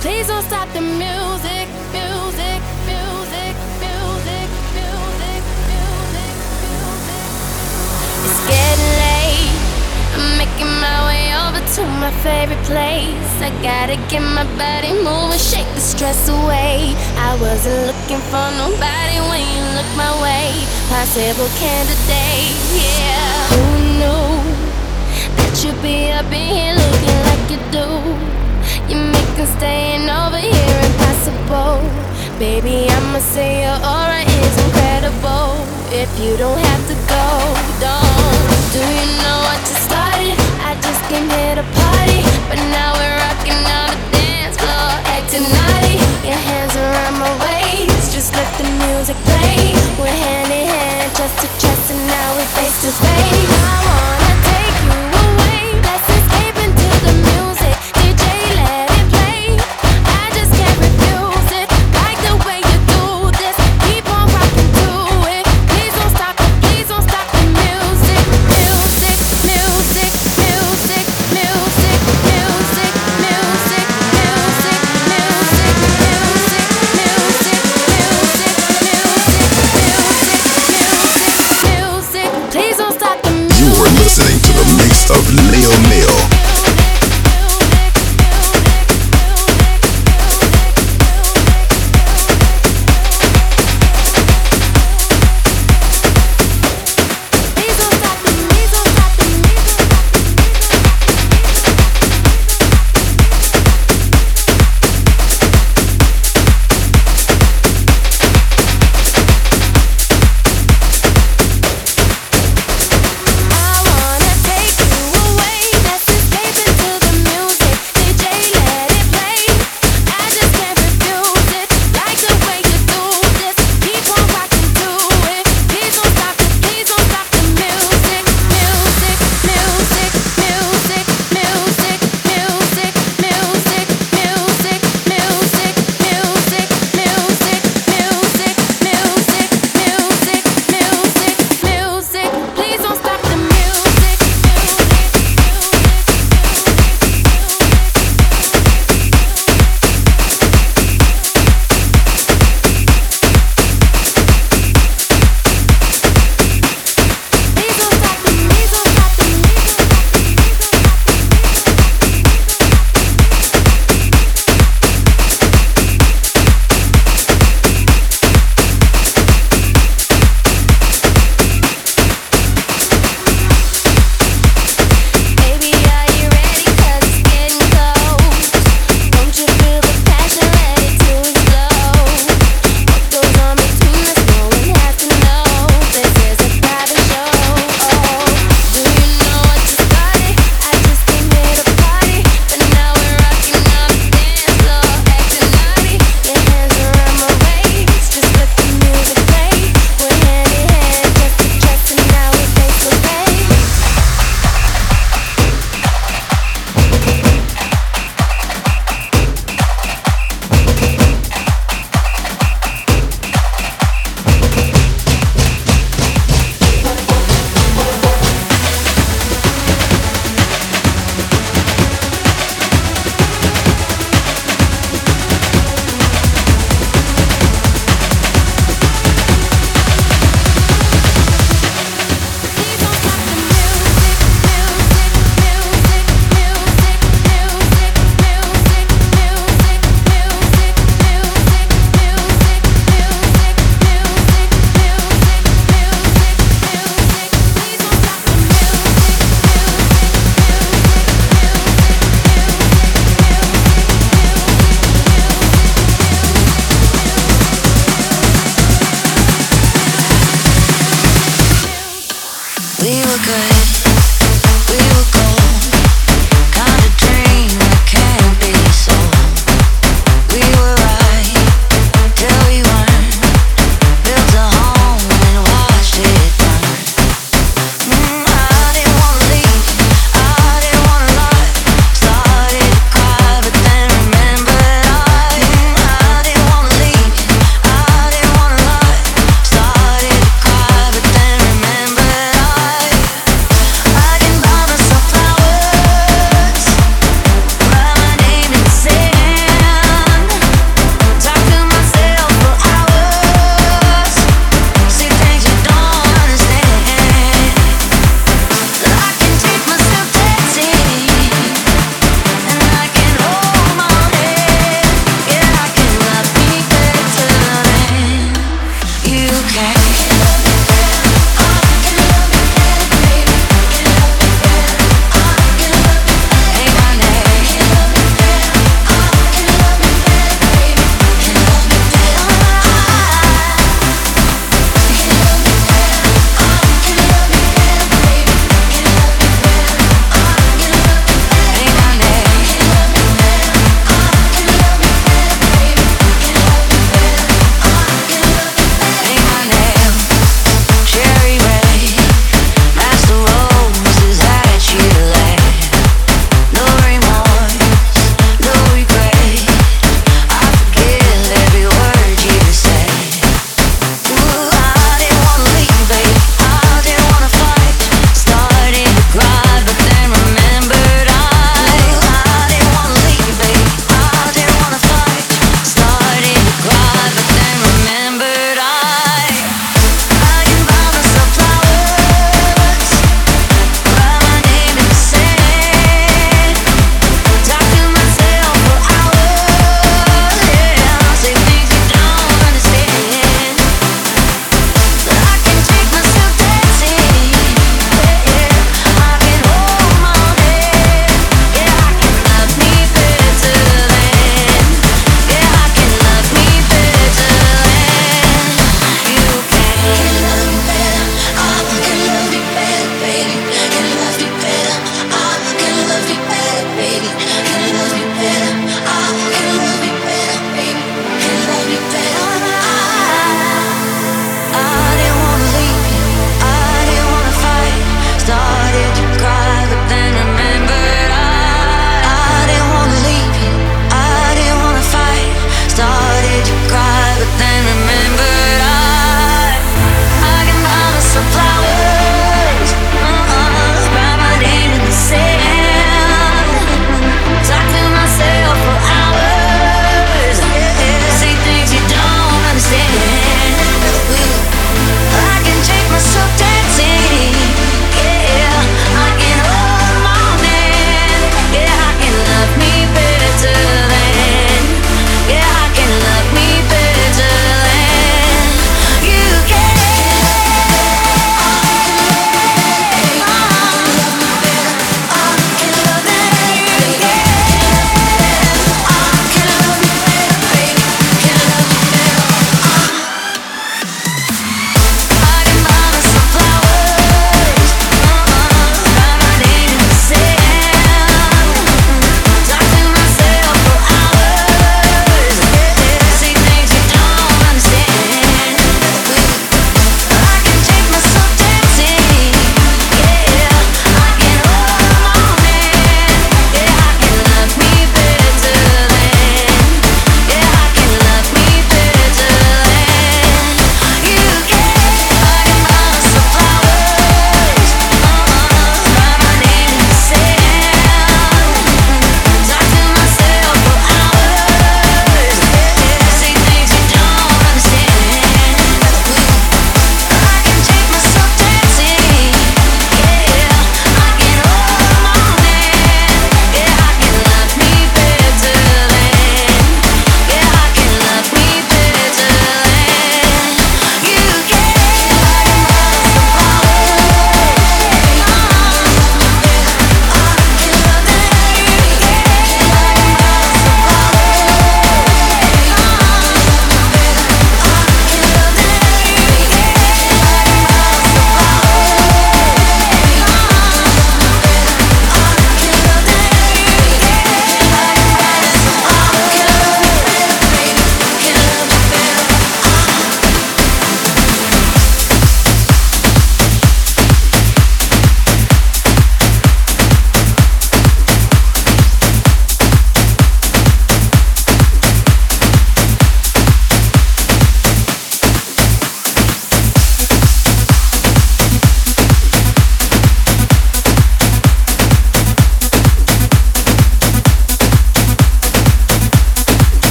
Please don't stop the music, music, music, music, music, music, music. It's getting late. I'm making my way over to my favorite place. I gotta get my body moving, shake the stress away. I wasn't looking for nobody when you look my way. Possible candidate, yeah. Who knew that you'd be up in here looking like you do? You're making staying over here impossible. Baby, I'ma say your aura is incredible. If you don't have to go, don't. Do you know what just started? I just came here to party, but now we're rocking out. Your hands my waist, just let the music play. We're hand in hand, chest to chest, and now we're face to face. I want.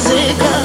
Physical.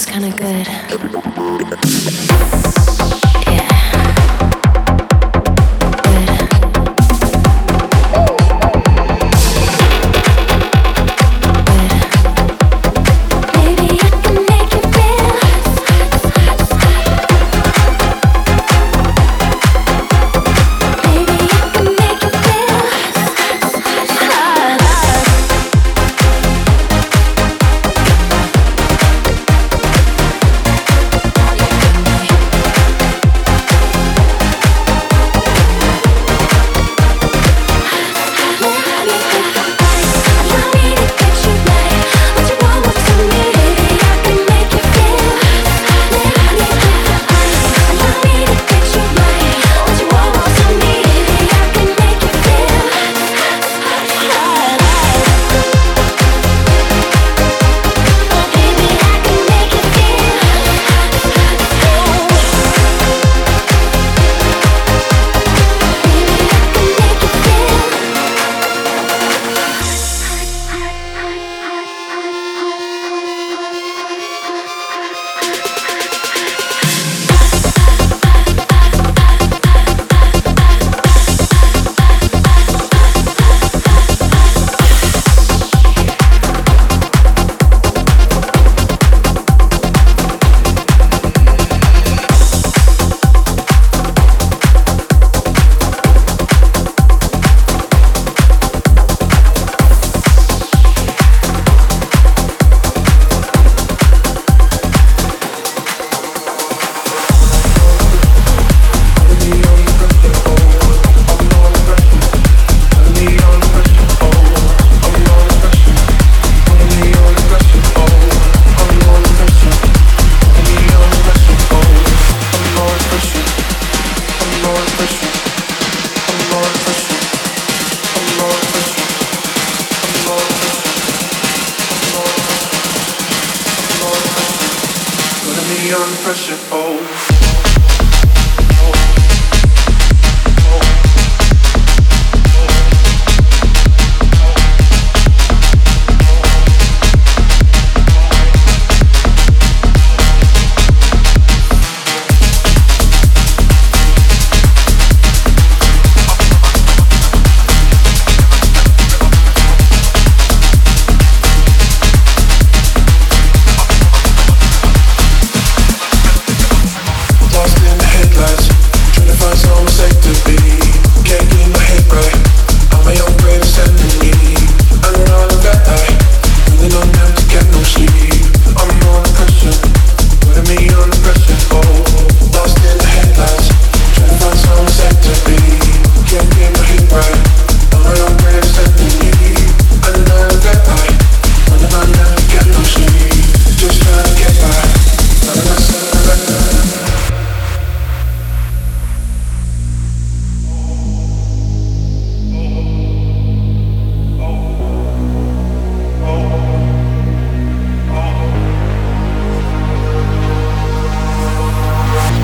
Feels kind of good.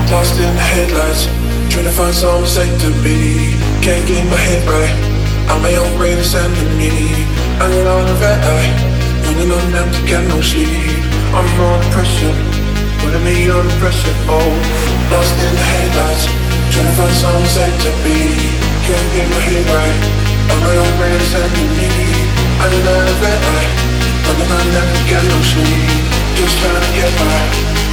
Lost in the headlights, trying to find some safe to be. Can't get my head right. I'm my own greatest enemy. I get on a red eye, running on them to get no sleep. I'm on pressure, putting me under pressure. Oh, lost in the headlights, trying to find some safe to be. Can't get my head right. I'm my own greatest enemy. I get on a red eye, running on them to get no sleep. Just trying to get by.